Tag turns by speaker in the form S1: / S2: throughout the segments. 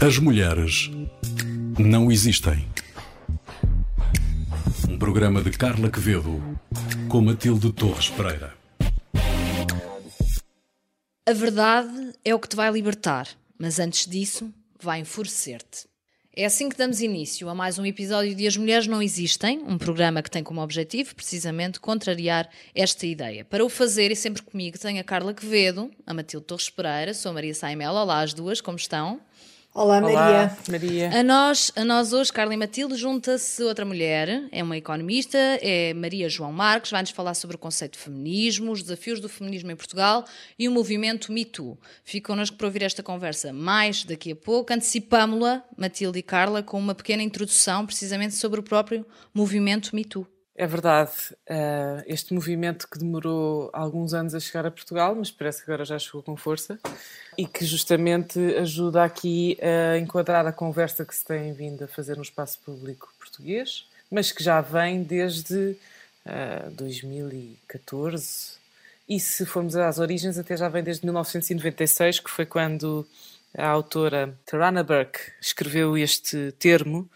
S1: As mulheres não existem. Um programa de Carla Quevedo com Matilde Torres Pereira.
S2: A verdade é o que te vai libertar, mas antes disso, vai enfurecer-te. É assim que damos início a mais um episódio de As Mulheres Não Existem, um programa que tem como objetivo, precisamente, contrariar esta ideia. Para o fazer, e sempre comigo, tenho a Carla Quevedo, a Matilde Torres Pereira, sou a Maria Saimel. Olá, as duas, como estão?
S3: Olá, Maria.
S4: Olá, Maria.
S2: A nós, a nós hoje, Carla e Matilde, junta-se outra mulher, é uma economista, é Maria João Marques, vai-nos falar sobre o conceito de feminismo, os desafios do feminismo em Portugal e o movimento Me Too. Ficam connosco para ouvir esta conversa mais daqui a pouco. Antecipámo-la, Matilde e Carla, com uma pequena introdução precisamente sobre o próprio movimento Me Too.
S4: É verdade, uh, este movimento que demorou alguns anos a chegar a Portugal, mas parece que agora já chegou com força, e que justamente ajuda aqui a enquadrar a conversa que se tem vindo a fazer no espaço público português, mas que já vem desde uh, 2014, e se formos às origens, até já vem desde 1996, que foi quando a autora Tarana Burke escreveu este termo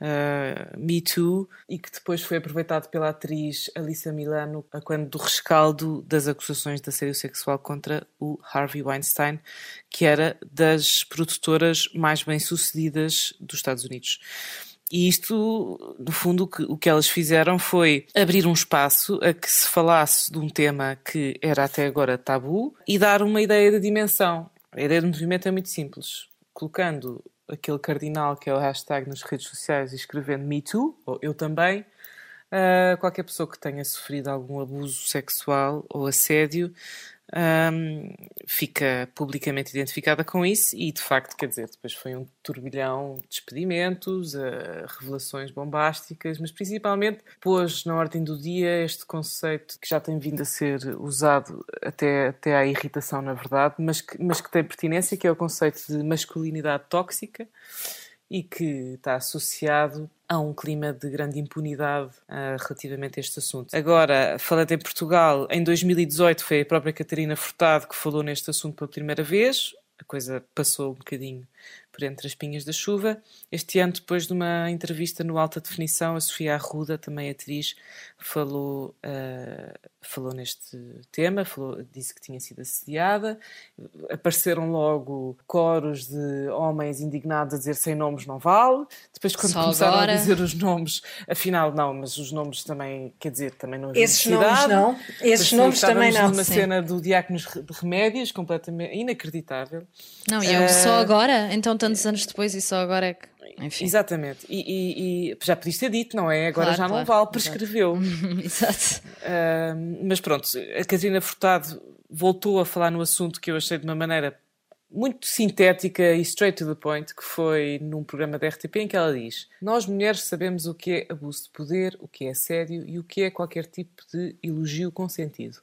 S4: uh, Me Too, e que depois foi aproveitado pela atriz Alissa Milano quando do rescaldo das acusações de assédio sexual contra o Harvey Weinstein, que era das produtoras mais bem-sucedidas dos Estados Unidos. E isto, no fundo, o que, elas fizeram foi abrir um espaço a que se falasse de um tema que era até agora tabu e dar uma ideia de dimensão. A ideia do movimento é muito simples. Colocando aquele cardinal que é o hashtag nas redes sociais e escrevendo Me Too, ou eu também, uh, qualquer pessoa que tenha sofrido algum abuso sexual ou assédio um, fica publicamente identificada com isso e de facto, quer dizer, depois foi um turbilhão de despedimentos, uh, revelações bombásticas, mas principalmente pôs na ordem do dia este conceito que já tem vindo a ser usado até, até à irritação, na verdade, mas que, mas que tem pertinência, que é o conceito de masculinidade tóxica e que está associado a um clima de grande impunidade uh, relativamente a este assunto. Agora, falando em Portugal, em 2018 foi a própria Catarina Furtado que falou neste assunto pela primeira vez. A coisa passou um bocadinho por entre as pinhas da chuva. Este ano, depois de uma entrevista no Alta Definição, a Sofia Arruda, também atriz, falou, uh, falou neste tema, falou, disse que tinha sido assediada. Apareceram logo coros de homens indignados a dizer sem nomes não vale. Depois, quando
S2: Só
S4: começaram
S2: agora.
S4: a dizer os nomes, afinal, não, mas os nomes também, quer dizer, também não havia
S3: Esses nomes não. Esses nomes também não.
S4: numa
S2: Sim.
S4: cena do Diáconos de Remédios, completamente inacreditável.
S2: Não, e eu
S4: Eh,
S2: só agora, então tantos anos depois, e só agora é que. Enfim.
S4: Exatamente. E, e- e já podias ter dito, não é? Agora
S2: Claro,
S4: já não
S2: claro.
S4: vale, prescreveu.
S2: Exato.
S4: Ah, mas pronto, a Catarina Furtado voltou a falar no assunto que eu achei de uma maneira muito sintética e straight to the point, que foi num programa da RTP em que ela diz: Nós mulheres sabemos o que é abuso de poder, o que é assédio e o que é qualquer tipo de elogio consentido.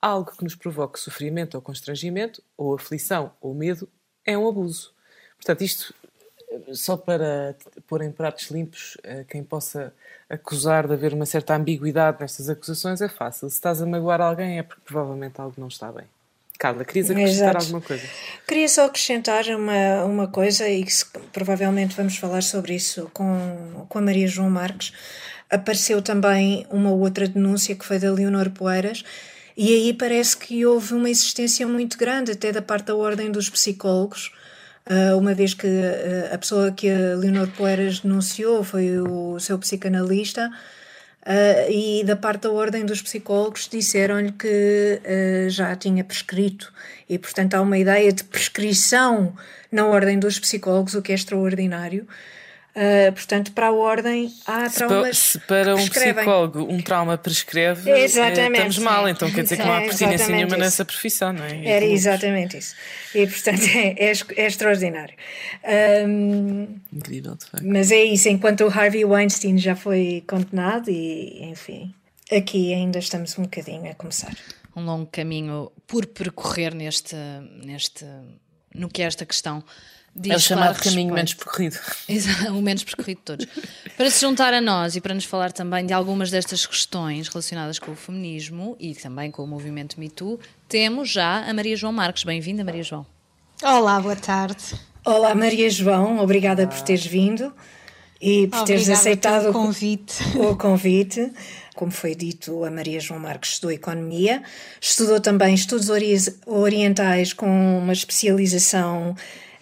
S4: Algo que nos provoque sofrimento ou constrangimento, ou aflição ou medo, é um abuso. Portanto, isto só para pôr em pratos limpos eh, quem possa acusar de haver uma certa ambiguidade nestas acusações é fácil. Se estás a magoar alguém é porque provavelmente algo não está bem. Carla, querias acrescentar
S3: Exato.
S4: alguma coisa?
S3: Queria só acrescentar uma, uma coisa, e que se- provavelmente vamos falar sobre isso com, com a Maria João Marques. Apareceu também uma outra denúncia que foi da Leonor Poeiras, e aí parece que houve uma insistência muito grande, até da parte da Ordem dos Psicólogos, uma vez que ah, a pessoa que a Leonor Poeiras denunciou foi o seu psicanalista. Ah, e da parte da Ordem dos Psicólogos disseram-lhe que ah, já tinha prescrito e, portanto, há uma ideia de prescrição na Ordem dos Psicólogos, o que é extraordinário. Ah, portanto, para a Ordem há traumas
S4: se para um psicólogo um trauma prescreve, eh,
S3: Exatamente,
S4: estamos mal, então quer dizer que não há
S3: É
S4: pertinência nenhuma
S3: isso.
S4: nessa profissão, não é?
S3: Era exatamente isso. E, portanto, é, é, é extraordinário. Ahm,
S4: Incrível, de facto.
S3: Mas é isso, enquanto o Harvey Weinstein já foi condenado, e enfim, aqui ainda estamos um bocadinho a começar.
S2: um longo caminho por percorrer neste, neste no que é esta questão. Diz
S4: É o chamado
S2: para
S4: caminho
S2: respeito.
S4: menos percorrido.
S2: Exato, o menos percorrido de todos. Para se juntar a nós e para nos falar também de algumas destas questões relacionadas com o feminismo e também com o movimento Me Too, temos já a Maria João Marques. Bem-vinda, Maria João.
S5: Olá, boa tarde.
S3: Olá, Maria João, obrigada por teres vindo e por teres aceitado
S5: o convite.
S3: O convite. Como foi dito, a Maria João Marques estudou Economia, estudou também Estudos Orientais com uma especialização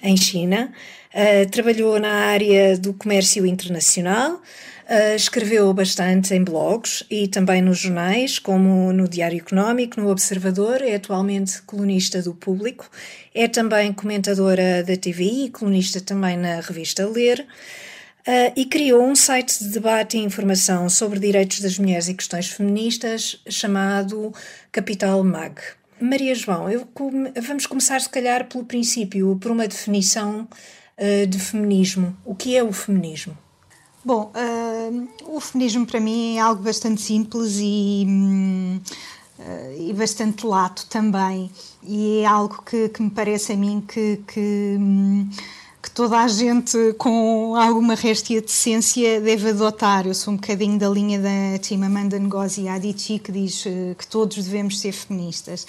S3: em China, uh, trabalhou na área do comércio internacional, Uh, escreveu bastante em blogs e também nos jornais, como no Diário Económico, no Observador, é atualmente colunista do Público, é também comentadora da TVI e colunista também na revista Ler. Uh, e criou um site de debate e informação sobre direitos das mulheres e questões feministas chamado Capital Mag. Maria João, eu, vamos começar se calhar pelo princípio, por uma definição uh, de feminismo. O que é o feminismo?
S5: Bom, uh, o feminismo para mim é algo bastante simples e, uh, e bastante lato também. E é algo que, que me parece a mim que, que, que, toda a gente com alguma réstia de decência deve adotar. Eu sou um bocadinho da linha da Chimamanda Ngozi Adichie que diz uh, que todos devemos ser feministas.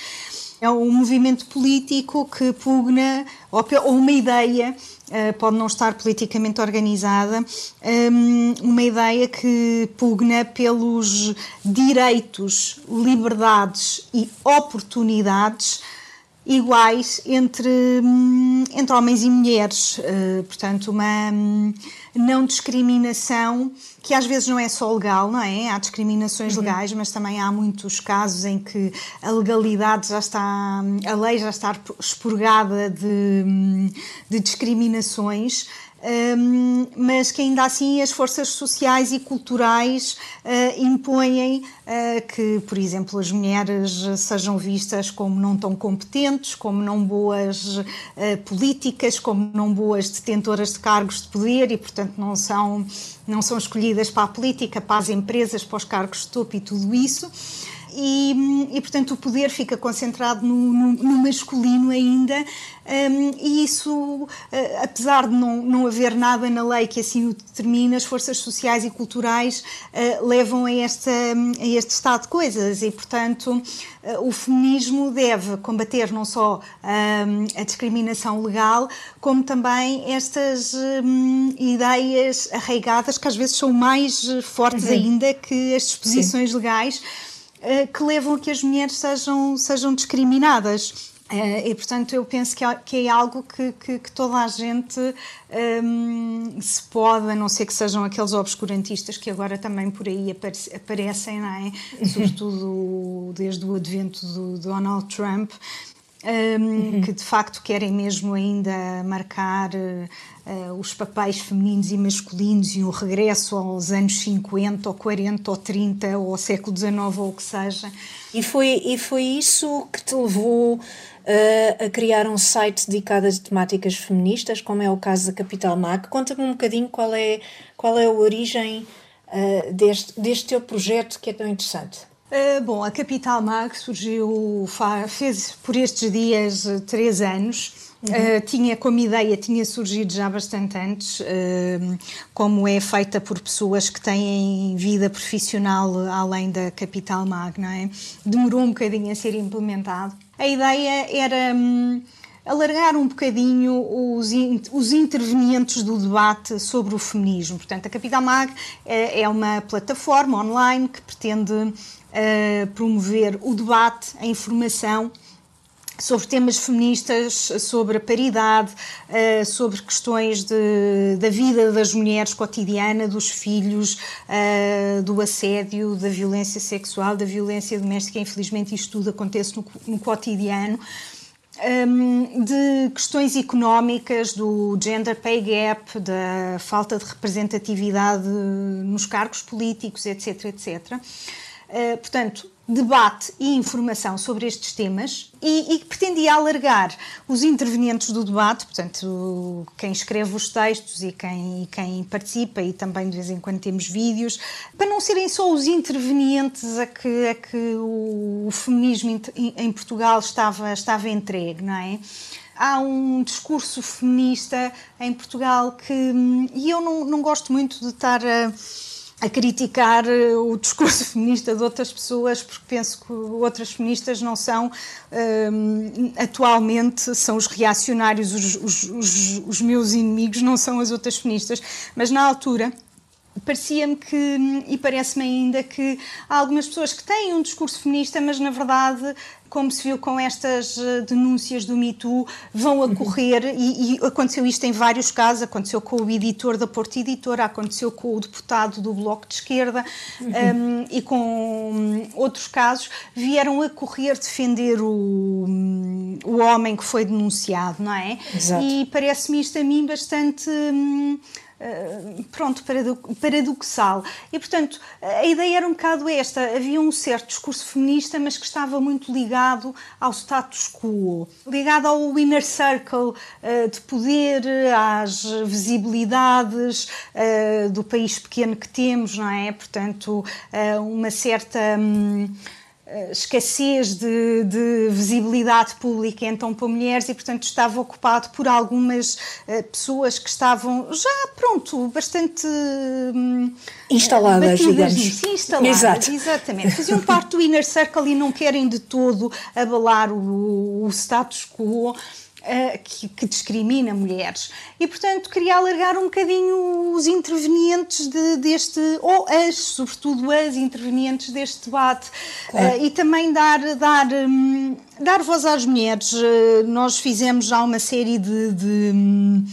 S5: É um movimento político que pugna, ou, uma ideia, eh, pode não estar politicamente organizada, ehm, uma ideia que pugna pelos direitos, liberdades e oportunidades iguais entre, hum, entre homens e mulheres. Uh, portanto, uma hum, não discriminação que às vezes não é só legal, não é? Há discriminações uhum. legais, mas também há muitos casos em que a legalidade já está, a lei já está expurgada de, hum, de discriminações um, mas que ainda assim as forças sociais e culturais uh, impõem uh, que, por exemplo, as mulheres sejam vistas como não tão competentes, como não boas uh, políticas, como não boas detentoras de cargos de poder e, portanto, não são, não são escolhidas para a política, para as empresas, para os cargos de topo e tudo isso e, e portanto o poder fica concentrado no, no, no masculino ainda um, e isso, uh, apesar de não, não haver nada na lei que assim o determine, as forças sociais e culturais uh, levam a, esta, a este estado de coisas e portanto uh, o feminismo deve combater não só um, a discriminação legal, como também estas um, ideias arraigadas que às vezes são mais fortes uhum. ainda que as disposições Sim. legais que levam a que as mulheres sejam, sejam discriminadas. Uh, e portanto eu penso que é, que é algo que, que, que, toda a gente um, ehm, se pode, a não ser que sejam aqueles obscurantistas que agora também por aí aparecem, não é? Sobretudo desde o advento do Donald Trump, um, uhum. que de facto querem mesmo ainda marcar uh, os papéis femininos e masculinos e o regresso aos anos 50 ou 40 ou 30 ou ao século XIX ou o que seja.
S3: E foi, e foi isso que te levou uh, a criar um site dedicado a temáticas feministas, como é o caso da Capital Mag. Conta-me um bocadinho qual é, qual é a origem uh, deste, deste teu projeto que é tão interessante.
S5: Uh, bom, a Capital Mag surgiu, fez por estes dias três anos Uhum. Uh, tinha como ideia, tinha surgido já bastante antes, uh, como é feita por pessoas que têm vida profissional além da Capital Mag, não é? Demorou um bocadinho a ser implementado. A ideia era um, alargar um bocadinho os, os intervenientes do debate sobre o feminismo. Portanto, a Capital Mag é, é uma plataforma online que pretende uh, promover o debate, a informação sobre temas feministas, sobre a paridade, eh, sobre questões de, da vida das mulheres cotidiana, dos filhos, eh, do assédio, da violência sexual, da violência doméstica. Infelizmente, isto tudo acontece no, no cotidiano. Um, de questões económicas, do gender pay gap, da falta de representatividade nos cargos políticos, etc, etc. Uh, portanto, debate e informação sobre estes temas e, e pretendia alargar os intervenientes do debate, portanto, quem escreve os textos e quem, e quem participa, e também de vez em quando temos vídeos, para não serem só os intervenientes a que, a que o, o feminismo em, em Portugal estava, estava entregue, não é? há um discurso feminista em Portugal que. E eu não, não gosto muito de estar a a criticar eh, o discurso feminista de outras pessoas, porque penso que outras feministas não são, um, atualmente, são os reacionários, os, os, os, os meus inimigos, não são as outras feministas, mas na altura parecia-me que, e parece-me ainda, que há algumas pessoas que têm um discurso feminista, mas na verdade como se viu com estas eh, denúncias do Me Too, vão ocorrer, uhum. e, e, aconteceu isto em vários casos, aconteceu com o editor da Porta Editora, aconteceu com o deputado do Bloco de Esquerda uhum. um, e com um, outros casos, vieram a correr defender o, um, o homem que foi denunciado, não é? Exato. E parece-me isto a mim bastante... Hum, pronto, paradoxal. E, portanto, a ideia era um bocado esta: havia um certo discurso feminista, mas que estava muito ligado ao status quo, ligado ao inner circle uh, de poder, às visibilidades uh, do país pequeno que temos, não é? Portanto, uma certa. Eh, escassez de, de, visibilidade pública então para mulheres e portanto estava ocupado por algumas uh, pessoas que estavam já pronto bastante um,
S3: instaladas digamos.
S5: nisso, instaladas Exato. exatamente. Faziam parte do inner circle e não querem de todo abalar o, o status quo uh, que, que, discrimina mulheres. E, portanto, queria alargar um bocadinho os intervenientes de, deste, ou as, sobretudo as intervenientes deste debate, claro. uh, e também dar, dar, um, dar voz às mulheres. Uh, nós fizemos já uma série de, de um,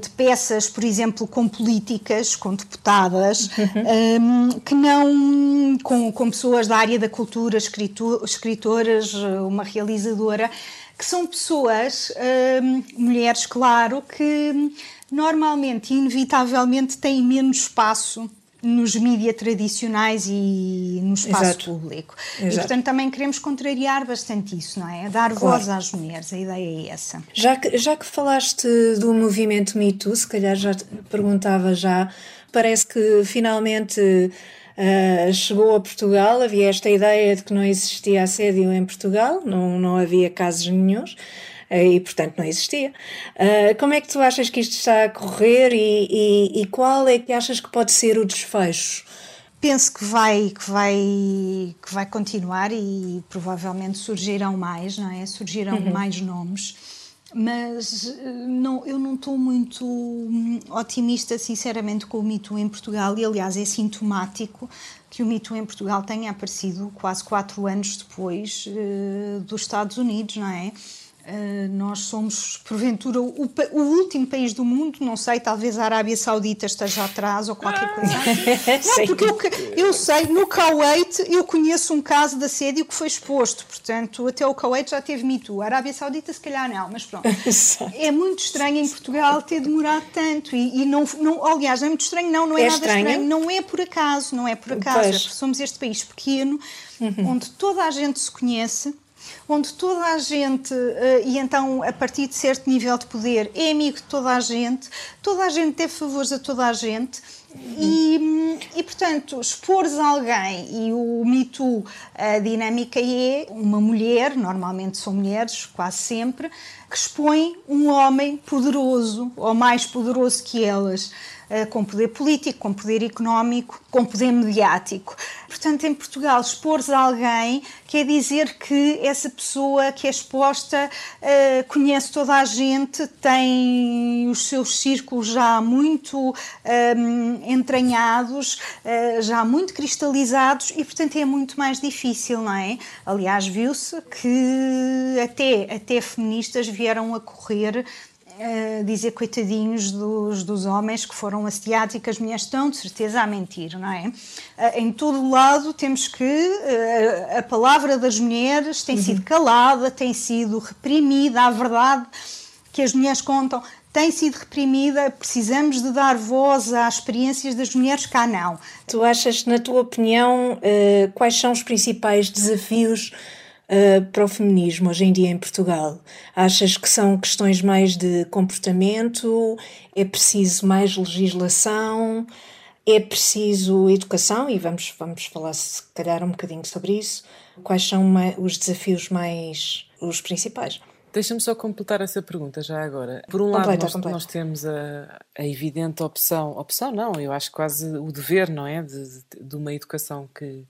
S5: de peças, por exemplo, com políticas, com deputadas, uhum. um, que não. Com, com pessoas da área da cultura, escritoras, uma realizadora, que são pessoas, hum, mulheres, claro, que normalmente, inevitavelmente, têm menos espaço nos mídias tradicionais e no espaço Exato. público. Exato. E, portanto, também queremos contrariar bastante isso, não é? Dar claro. voz às mulheres, a ideia é essa.
S3: Já que, já que falaste do movimento Me Too, se calhar já perguntava já, parece que finalmente uh, chegou a Portugal, havia esta ideia de que não existia assédio em Portugal, não, não havia casos nenhums uh, e, portanto, não existia. Uh, como é que tu achas que isto está a correr e, e, e, qual é que achas que pode ser o desfecho?
S5: Penso que vai, que vai, que vai continuar e provavelmente surgirão mais, não é? Surgirão uhum. mais nomes mas eh, não, eu não estou muito hum, otimista, sinceramente, com o mito em Portugal, e aliás é sintomático que o mito em Portugal tenha aparecido quase quatro anos depois uh, dos Estados Unidos, não é? Uh, nós somos, porventura, o, o, último país do mundo, não sei, talvez a Arábia Saudita esteja atrás ou qualquer ah. coisa assim. Não, porque eu, eu, sei, no Kuwait eu conheço um caso de assédio que foi exposto, portanto, até o Kuwait já teve mito. A Arábia Saudita, se calhar, não, mas pronto. é muito estranho em Portugal ter demorado tanto e, e não, não, aliás, não é muito estranho, não, não é, é nada estranho. estranho, não é por acaso, não é por acaso. É somos este país pequeno, uhum. onde toda a gente se conhece onde toda a gente, eh, e então a partir de certo nível de poder, é amigo de toda a gente, toda a gente deve favores a toda a gente. E, e, portanto, expores alguém, e o Me Too, a dinâmica é uma mulher, normalmente são mulheres, quase sempre, que expõe um homem poderoso, ou mais poderoso que elas. Eh, com poder político, com poder económico, com poder mediático. Portanto, em Portugal, expor alguém quer dizer que essa pessoa que é exposta uh, conhece toda a gente, tem os seus círculos já muito ehm, entranhados, já muito cristalizados e, portanto, é muito mais difícil, não é? Aliás, viu-se que até, até feministas vieram a correr uh, dizer coitadinhos dos, dos homens que foram assediados e que as mulheres estão de certeza a mentir, não é? Uh, em todo lado temos que uh, a palavra das mulheres tem uhum. sido calada, tem sido reprimida, a verdade que as mulheres contam tem sido reprimida, precisamos de dar voz às experiências das mulheres, cá não.
S3: Tu achas, na tua opinião, quais são os principais desafios uh, para o feminismo hoje em dia em Portugal? Achas que são questões mais de comportamento? É preciso mais legislação? É preciso educação? E vamos, vamos falar, se calhar, um bocadinho sobre isso. Quais são os desafios mais. os principais?
S4: Deixa-me só completar essa pergunta já agora. Por um lado, nós, nós, temos a, a, evidente opção, opção não, eu acho quase o dever, não é? De, de, de uma educação que,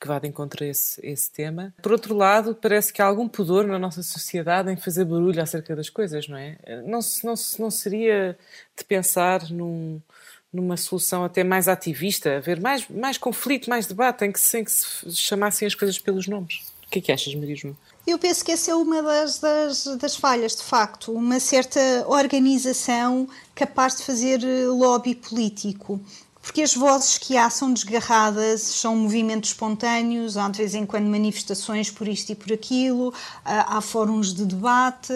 S4: que vá de encontro a esse, esse tema. Por outro lado, parece que há algum pudor na nossa sociedade em fazer barulho acerca das coisas, não é? Não, não, não seria de pensar num, numa solução até mais ativista, haver mais, mais conflito, mais debate, em que, em que se chamassem as coisas pelos nomes? O que é que achas, Maria João?
S5: Eu penso que essa é uma das, das, das, falhas, de facto, uma certa organização capaz de fazer lobby político porque as vozes que há são desgarradas, são movimentos espontâneos, há de vez em quando manifestações por isto e por aquilo, há fóruns de debate,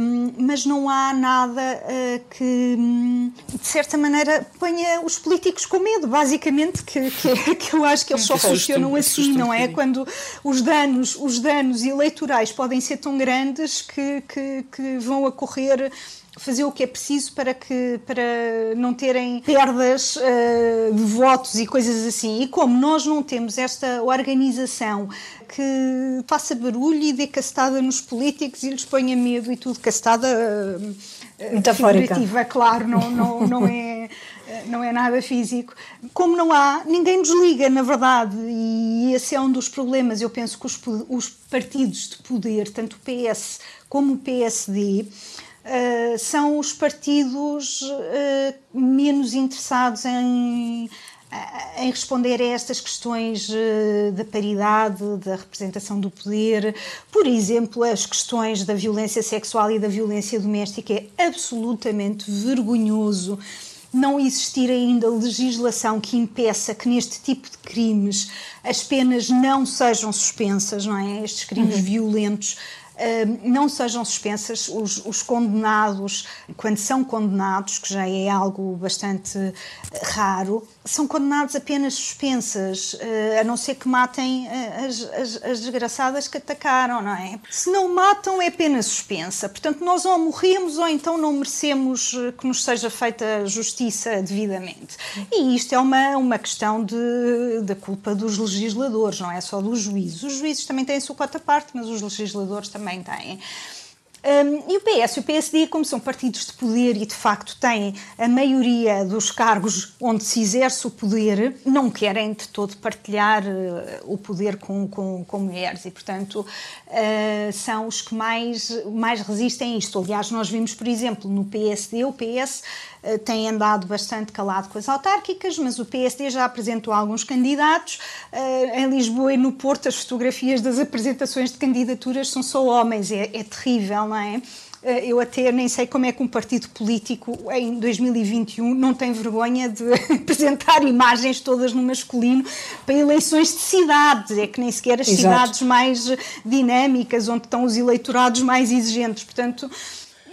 S5: hum, mas não há nada eh, que, hum, de certa maneira, ponha os políticos com medo, basicamente, que, que, que eu acho que eles só funcionam assim, não é? Quando os danos, os danos eleitorais podem ser tão grandes que, que, que vão ocorrer fazer o que é preciso para, que, para não terem perdas uh, de votos e coisas assim. E como nós não temos esta organização que faça barulho e dê castada nos políticos e lhes ponha medo e tudo, castada uh,
S3: metafórica,
S5: claro, não, não, não é não é nada físico. Como não há, ninguém nos liga, na verdade, e esse é um dos problemas. Eu penso que os, os partidos de poder, tanto o PS como o PSD, uh, são os partidos uh, menos interessados em, eh, em responder a estas questões da paridade, da representação do poder. Por exemplo, as questões da violência sexual e da violência doméstica é absolutamente vergonhoso não existir ainda legislação que impeça que neste tipo de crimes as penas não sejam suspensas, não é? Estes crimes uhum. violentos não sejam suspensas. Os, os, condenados, quando são condenados, que já é algo bastante raro, são condenados apenas suspensas, eh, a não ser que matem eh, as, as, as, desgraçadas que atacaram, não é? Se não matam, é pena suspensa. Portanto, nós ou morremos ou então não merecemos eh, que nos seja feita justiça devidamente. E isto é uma, uma questão de, da culpa dos legisladores, não é só dos juízes. Os juízes também têm a sua quarta parte, mas os legisladores também têm. Um, e o PS e o PSD, como são partidos de poder e de facto têm a maioria dos cargos onde se exerce o poder, não querem de todo partilhar uh, o poder com, com, com, mulheres. E, portanto, uh, são os que mais, mais resistem a isto. Aliás, nós vimos, por exemplo, no PSD, o PS eh, tem andado bastante calado com as autárquicas, mas o PSD já apresentou alguns candidatos. Eh, em Lisboa e no Porto, as fotografias das apresentações de candidaturas são só homens, é, é terrível, não é? Eh, eu até nem sei como é que um partido político em 2021 não tem vergonha de apresentar imagens todas no masculino para eleições de cidades. É que nem sequer as Exato. cidades mais dinâmicas, onde estão os eleitorados mais exigentes. Portanto,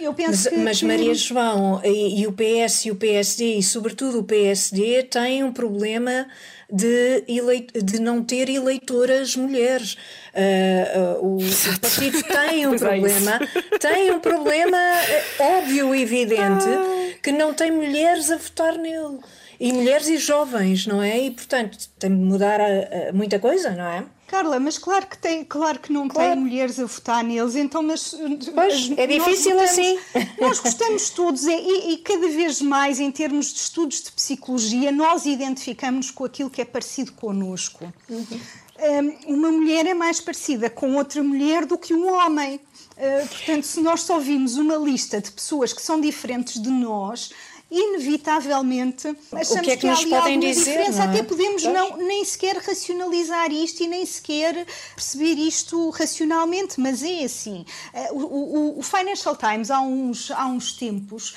S5: eu penso
S3: mas,
S5: que,
S3: mas Maria João e, e, o PS e o PSD, e sobretudo o PSD, têm um problema de, eleit de não ter eleitoras mulheres. Uh, uh, o, o, partido tem um é problema, é tem um problema eh, óbvio e evidente ah. que não tem mulheres a votar nele. E mulheres e jovens, não é? E portanto tem de mudar a, a muita coisa, não é?
S5: Carla, mas claro que tem, claro que não claro. tem mulheres a votar neles, então mas
S3: pois, é difícil
S5: votamos,
S3: assim.
S5: Nós gostamos todos e, e, cada vez mais em termos de estudos de psicologia nós identificamos com aquilo que é parecido connosco. Uhum. Um, uma mulher é mais parecida com outra mulher do que um homem. Uh, portanto, se nós só vimos uma lista de pessoas que são diferentes de nós, inevitavelmente achamos
S3: o que, é que, que há ali alguma dizer, diferença.
S5: É? Até podemos não, nem sequer racionalizar isto e nem sequer perceber isto racionalmente, mas é assim. Eh, o, o, o Financial Times, há uns, há uns tempos,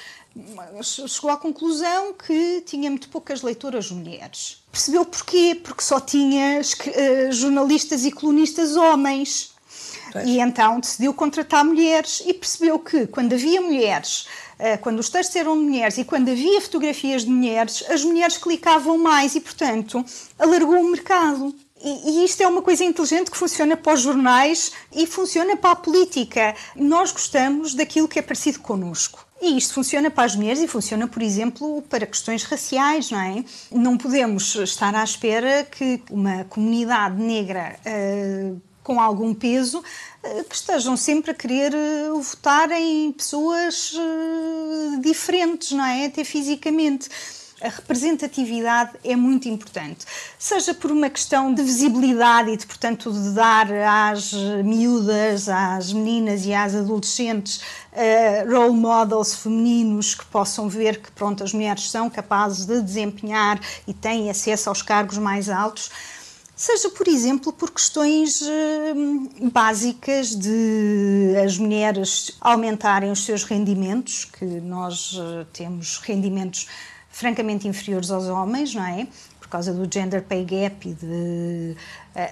S5: chegou à conclusão que tinha muito poucas leitoras mulheres. Percebeu porquê? Porque só tinha uh, jornalistas e colunistas homens. Pois. E então decidiu contratar mulheres e percebeu que quando havia mulheres eh, quando os textos eram de mulheres e quando havia fotografias de mulheres, as mulheres clicavam mais e, portanto, alargou o mercado. E, e, isto é uma coisa inteligente que funciona para os jornais e funciona para a política. Nós gostamos daquilo que é parecido connosco. E isto funciona para as mulheres e funciona, por exemplo, para questões raciais, não é? Não podemos estar à espera que uma comunidade negra uh, com algum peso uh, que estejam sempre a querer uh, votar em pessoas diferentes, não é? Até fisicamente a representatividade é muito importante, seja por uma questão de visibilidade e de, portanto, de dar às miúdas, às meninas e às adolescentes uh, role models femininos que possam ver que, pronto, as mulheres são capazes de desempenhar e têm acesso aos cargos mais altos seja, por exemplo, por questões uh, básicas de as mulheres aumentarem os seus rendimentos, que nós uh, temos rendimentos francamente inferiores aos homens, não é? Por causa do gender pay gap e de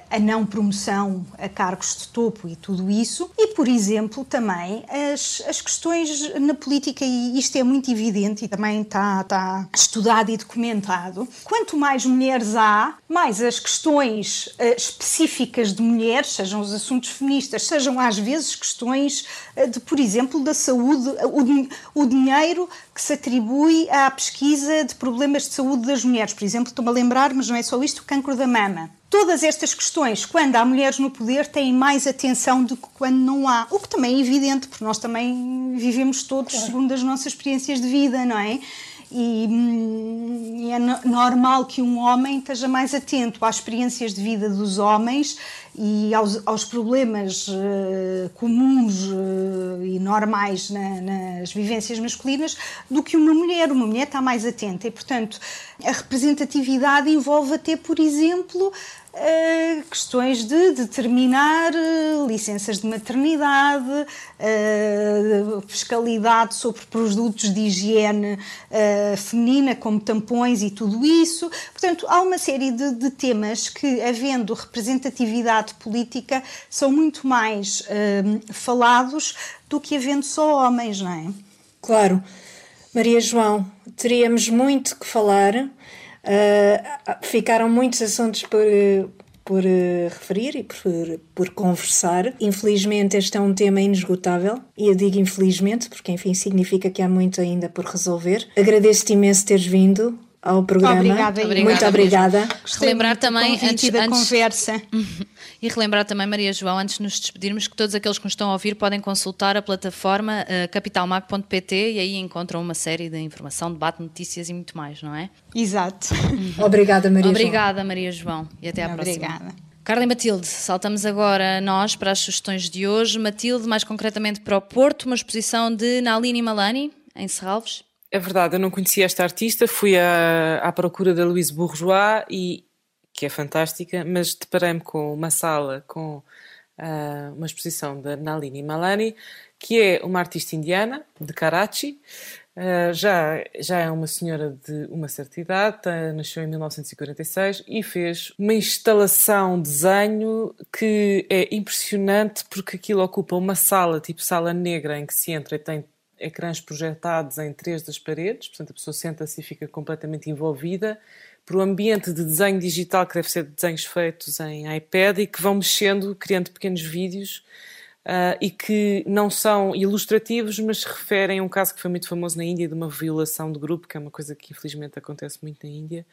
S5: a não promoção a cargos de topo e tudo isso, e, por exemplo, também as, as questões na política, e isto é muito evidente e também está, está estudado e documentado, quanto mais mulheres há, mais as questões uh, específicas de mulheres, sejam os assuntos feministas, sejam às vezes questões uh, de, por exemplo, da saúde, o, o dinheiro que se atribui à pesquisa de problemas de saúde das mulheres. Por exemplo, estou-me a lembrar, mas não é só isto, o cancro da mama. Todas estas questões, quando há mulheres no poder, têm mais atenção do que quando não há. O que também é evidente, porque nós também vivemos todos claro. segundo as nossas experiências de vida, não é? E, hum, é normal que um homem esteja mais atento às experiências de vida dos homens e aos, aos problemas uh, comuns uh, e normais na, nas vivências masculinas do que uma mulher. Uma mulher está mais atenta e, portanto, a representatividade envolve até, por exemplo, Uh, questões de determinar uh, licenças de maternidade, uh, fiscalidade sobre produtos de higiene feminina, como tampões e tudo isso. Portanto, há uma série de, de, temas que, havendo representatividade política, são muito mais falados do que havendo só homens, não é?
S3: Claro. Maria João, teríamos muito que falar Uh, ficaram muitos assuntos por, por uh, referir e por, por conversar. Infelizmente, este é um tema inesgotável, e eu digo infelizmente, porque enfim significa que há muito ainda por resolver. Agradeço-te imenso teres vindo ao programa.
S5: Obrigada,
S3: Muito obrigada.
S2: Relembrar também
S5: antes da antes, conversa.
S2: E relembrar também, Maria João, antes de nos despedirmos, que todos aqueles que nos estão a ouvir podem consultar a plataforma uh, capitalmag.pt e aí encontram uma série de informação, debate, notícias e muito mais, não é?
S5: Exato.
S3: Obrigada, Maria
S2: Obrigada, João. Maria João. E até à
S5: Obrigada.
S2: próxima. Carla e Matilde, saltamos agora nós para as sugestões de hoje. Matilde, mais concretamente para o Porto, uma exposição de Nalini Malani, em Serralves.
S4: É verdade, eu não conhecia esta artista, fui à, à procura da Louise Bourgeois, e, que é fantástica, mas deparei-me com uma sala com uh, uma exposição da Nalini Malani, que é uma artista indiana, de Karachi, uh, já, já é uma senhora de uma certa idade, tá, nasceu em 1946 e fez uma instalação, desenho que é impressionante porque aquilo ocupa uma sala, tipo sala negra, em que se entra e tem ecrãs projetados em três das paredes, portanto a pessoa senta-se e fica completamente envolvida. Para o ambiente de desenho digital que deve ser de desenhos feitos em iPad e que vão mexendo, criando pequenos vídeos uh, e que não são ilustrativos, mas referem um caso que foi muito famoso na Índia de uma violação de grupo, que é uma coisa que infelizmente acontece muito na Índia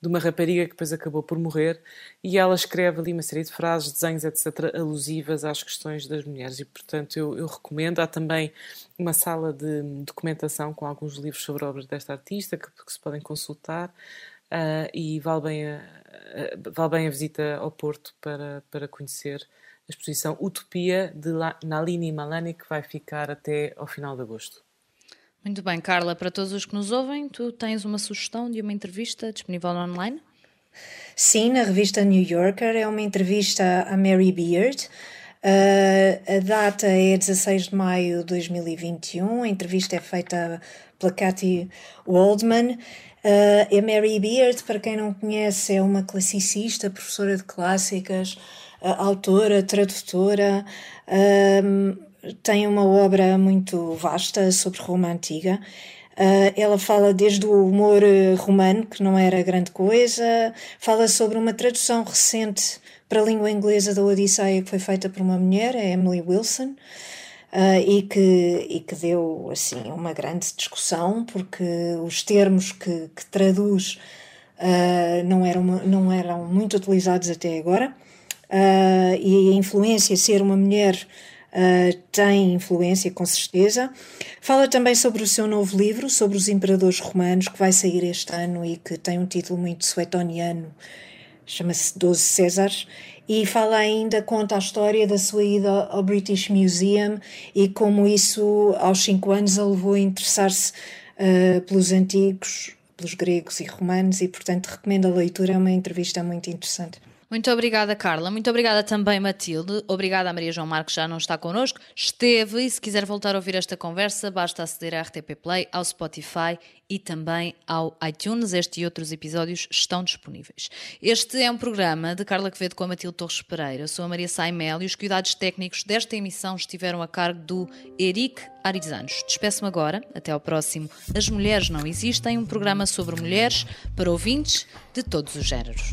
S4: de uma rapariga que depois acabou por morrer, e ela escreve ali uma série de frases, desenhos, etc., alusivas às questões das mulheres. E, portanto, eu, eu recomendo. Há também uma sala de documentação com alguns livros sobre obras desta artista que, que se podem consultar. Uh, e vale bem, a, a, vale bem a visita ao Porto para, para conhecer a exposição Utopia de Nalini Malani, que vai ficar até ao final de agosto.
S2: Muito bem, Carla, para todos os que nos ouvem, tu tens uma sugestão de uma entrevista disponível online?
S3: Sim, na revista New Yorker, é uma entrevista a Mary Beard. Uh, a data é 16 de maio de 2021, a entrevista é feita pela Cathy Waldman. Uh, a Mary Beard, para quem não conhece, é uma classicista, professora de clássicas, uh, autora, tradutora. Uh, tem uma obra muito vasta sobre Roma Antiga. Uh, ela fala desde o humor romano, que não era grande coisa, fala sobre uma tradução recente para a língua inglesa da Odisseia que foi feita por uma mulher, a Emily Wilson, uh, e, que, e que deu assim uma grande discussão, porque os termos que, que traduz uh, não, eram, não eram muito utilizados até agora. uh, e a influência, ser uma mulher tem influência, com certeza. Fala também sobre o seu novo livro, sobre os imperadores romanos, que vai sair este ano e que tem um título muito suetoniano, chama-se Doze Césares. E fala ainda, conta a história da sua ida ao British Museum e como isso, aos cinco anos, a levou a interessar-se uh, pelos antigos, pelos gregos e romanos, e portanto recomendo a leitura, é uma entrevista muito interessante.
S2: Muito obrigada, Carla. Muito obrigada também, Matilde. Obrigada a Maria João Marques, já não está connosco. Esteve, e se quiser voltar a ouvir esta conversa, basta aceder à RTP Play, ao Spotify e também ao iTunes. Este e outros episódios estão disponíveis. Este é um programa de Carla Quevedo com a Matilde Torres Pereira. sou a Maria Saimel e os cuidados técnicos desta emissão estiveram a cargo do Eric Arizanos. Despeço-me agora. Até ao próximo As Mulheres Não Existem, um programa sobre mulheres para ouvintes de todos os géneros.